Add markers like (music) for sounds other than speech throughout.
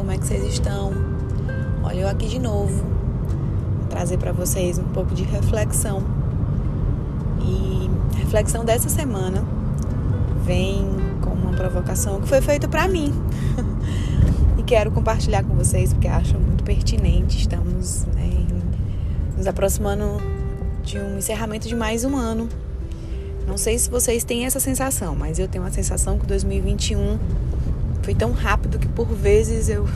como é que vocês estão? Olha eu aqui de novo, trazer para vocês um pouco de reflexão. E a reflexão dessa semana vem com uma provocação que foi feita para mim. (laughs) e quero compartilhar com vocês porque acho muito pertinente. Estamos né, nos aproximando de um encerramento de mais um ano. Não sei se vocês têm essa sensação, mas eu tenho a sensação que 2021 foi tão rápido que por vezes eu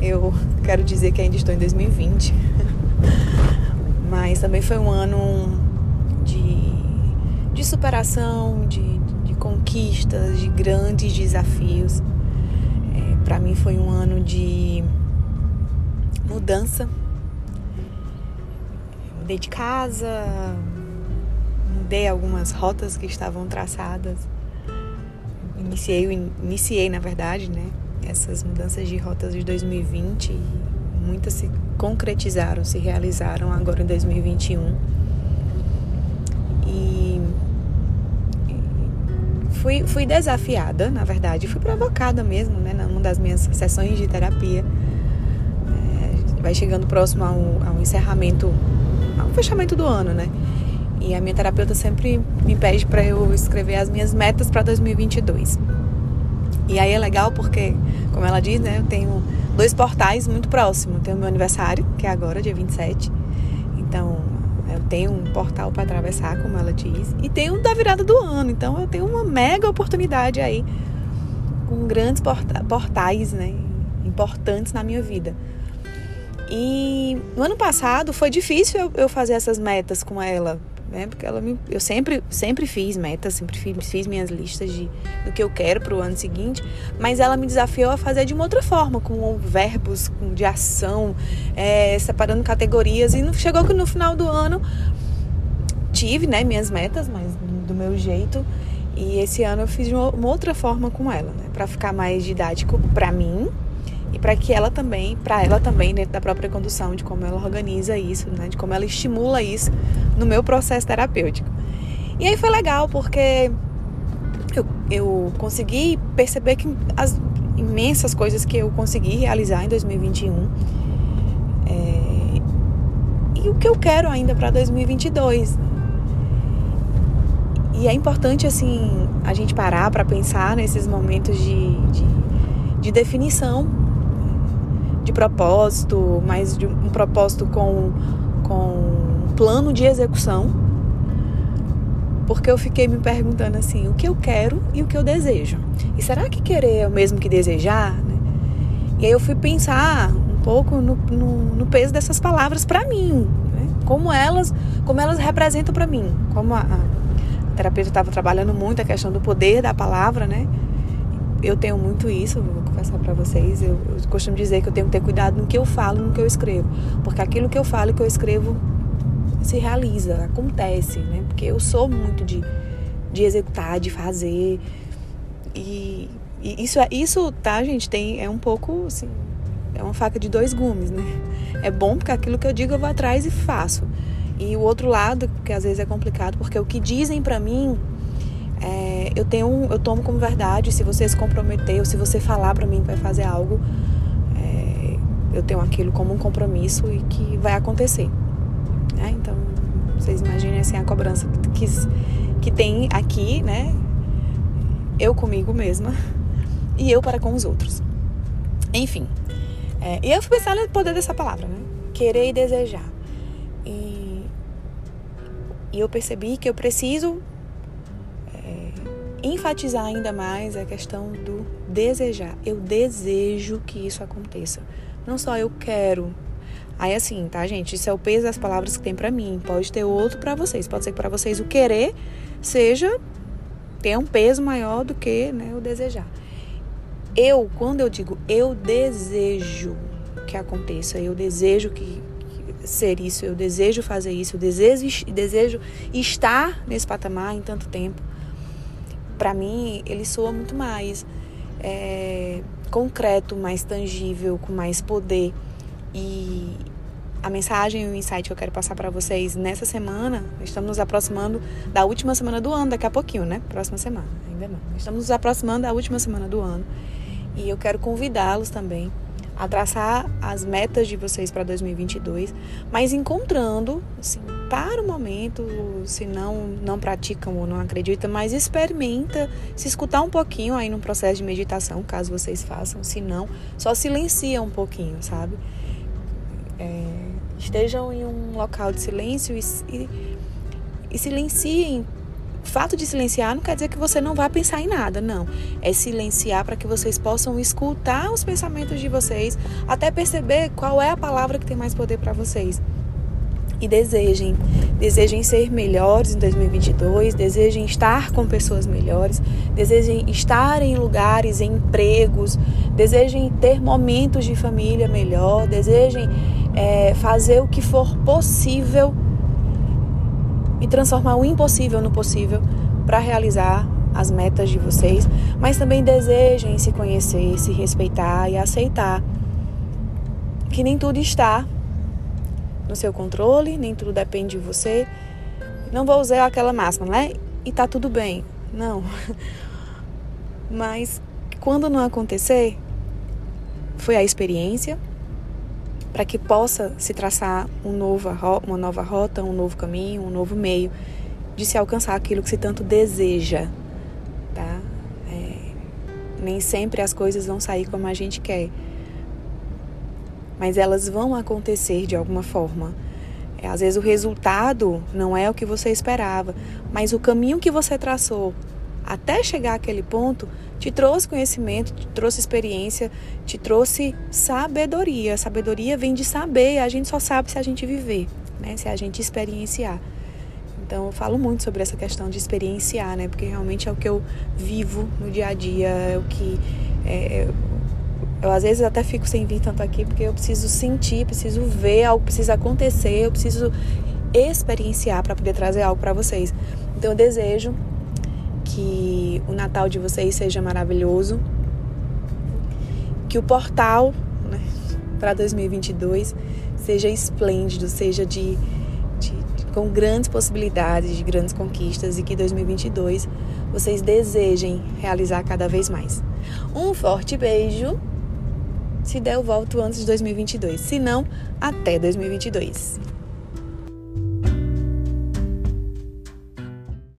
eu quero dizer que ainda estou em 2020. (laughs) Mas também foi um ano de, de superação, de, de conquistas, de grandes desafios. É, Para mim foi um ano de mudança. Mudei de casa, mudei algumas rotas que estavam traçadas. Iniciei, iniciei na verdade, né? Essas mudanças de rotas de 2020 e muitas se concretizaram, se realizaram agora em 2021. E fui, fui desafiada, na verdade, fui provocada mesmo, né? Numa das minhas sessões de terapia. É, vai chegando próximo ao, ao encerramento, ao fechamento do ano, né? E a minha terapeuta sempre me pede para eu escrever as minhas metas para 2022. E aí é legal porque, como ela diz, né, eu tenho dois portais muito próximos. Tenho o meu aniversário, que é agora, dia 27. Então, eu tenho um portal para atravessar, como ela diz, e tenho da virada do ano. Então, eu tenho uma mega oportunidade aí com grandes porta portais, né, importantes na minha vida. E no ano passado foi difícil eu fazer essas metas com ela, né? Porque ela me, eu sempre, sempre fiz metas, sempre fiz, fiz minhas listas de do que eu quero para o ano seguinte, mas ela me desafiou a fazer de uma outra forma, com verbos, com de ação, é, separando categorias. E chegou que no final do ano tive, né, minhas metas, mas do meu jeito. E esse ano eu fiz de uma, outra forma com ela, né, para ficar mais didático para mim e para que ela também, para ela também dentro da própria condução de como ela organiza isso, né, de como ela estimula isso no meu processo terapêutico. E aí foi legal porque eu, eu consegui perceber que as imensas coisas que eu consegui realizar em 2021 é, e o que eu quero ainda para 2022. E é importante assim a gente parar para pensar nesses momentos de, de, de definição de propósito, mas de um propósito com, com um plano de execução. Porque eu fiquei me perguntando assim, o que eu quero e o que eu desejo. E será que querer é o mesmo que desejar? Né? E aí eu fui pensar um pouco no, no, no peso dessas palavras para mim, né? como elas, como elas representam para mim, como a, a terapeuta estava trabalhando muito a questão do poder da palavra, né? eu tenho muito isso, confessar para vocês. Eu, eu, costumo dizer que eu tenho que ter cuidado no que eu falo, no que eu escrevo, porque aquilo que eu falo e que eu escrevo se realiza, acontece, né? Porque eu sou muito de, de executar, de fazer e, e isso é isso, tá, gente? Tem é um pouco assim, é uma faca de dois gumes, né? É bom porque aquilo que eu digo eu vou atrás e faço. E o outro lado, que às vezes é complicado, porque o que dizem para mim é, eu tenho eu tomo como verdade se você se comprometer ou se você falar para mim que vai fazer algo é, eu tenho aquilo como um compromisso e que vai acontecer né? então vocês imaginem assim a cobrança que, que tem aqui né? Eu comigo mesma (laughs) e eu para com os outros. Enfim é, e eu fui pensar no poder dessa palavra né? Querer e desejar. E, e eu percebi que eu preciso enfatizar ainda mais a questão do desejar. Eu desejo que isso aconteça. Não só eu quero. Aí assim, tá, gente? Isso é o peso das palavras que tem para mim. Pode ter outro para vocês. Pode ser que para vocês o querer seja ter um peso maior do que né, o desejar. Eu, quando eu digo eu desejo que aconteça, eu desejo que, ser isso, eu desejo fazer isso, eu desejo, desejo estar nesse patamar em tanto tempo para mim, ele soa muito mais é, concreto, mais tangível, com mais poder. E a mensagem e o insight que eu quero passar para vocês nessa semana, estamos nos aproximando da última semana do ano, daqui a pouquinho, né? Próxima semana, ainda não. Estamos nos aproximando da última semana do ano. E eu quero convidá-los também a traçar as metas de vocês para 2022, mas encontrando, assim, para o momento, se não não praticam ou não acreditam, mas experimenta se escutar um pouquinho aí no processo de meditação, caso vocês façam, se não, só silencia um pouquinho, sabe? É, estejam em um local de silêncio e, e, e silenciem o fato de silenciar não quer dizer que você não vai pensar em nada, não. É silenciar para que vocês possam escutar os pensamentos de vocês, até perceber qual é a palavra que tem mais poder para vocês. E desejem, desejem ser melhores em 2022, desejem estar com pessoas melhores, desejem estar em lugares, em empregos, desejem ter momentos de família melhor, desejem é, fazer o que for possível e transformar o impossível no possível para realizar as metas de vocês, mas também desejem se conhecer, se respeitar e aceitar que nem tudo está no seu controle, nem tudo depende de você. Não vou usar aquela máxima, né? E tá tudo bem. Não. (laughs) Mas quando não acontecer, foi a experiência, para que possa se traçar um novo, uma nova rota, um novo caminho, um novo meio de se alcançar aquilo que se tanto deseja, tá? É, nem sempre as coisas vão sair como a gente quer, mas elas vão acontecer de alguma forma. É, às vezes o resultado não é o que você esperava, mas o caminho que você traçou até chegar àquele ponto, te trouxe conhecimento, te trouxe experiência, te trouxe sabedoria. Sabedoria vem de saber, a gente só sabe se a gente viver, né? se a gente experienciar. Então eu falo muito sobre essa questão de experienciar, né? Porque realmente é o que eu vivo no dia a dia, é o que é, eu às vezes até fico sem vir tanto aqui porque eu preciso sentir, preciso ver algo precisa acontecer, eu preciso experienciar para poder trazer algo para vocês. Então eu desejo que o Natal de vocês seja maravilhoso, que o portal né, para 2022 seja esplêndido, seja de, de, de, com grandes possibilidades, de grandes conquistas e que 2022 vocês desejem realizar cada vez mais. Um forte beijo. Se der, eu volto antes de 2022. Se não, até 2022.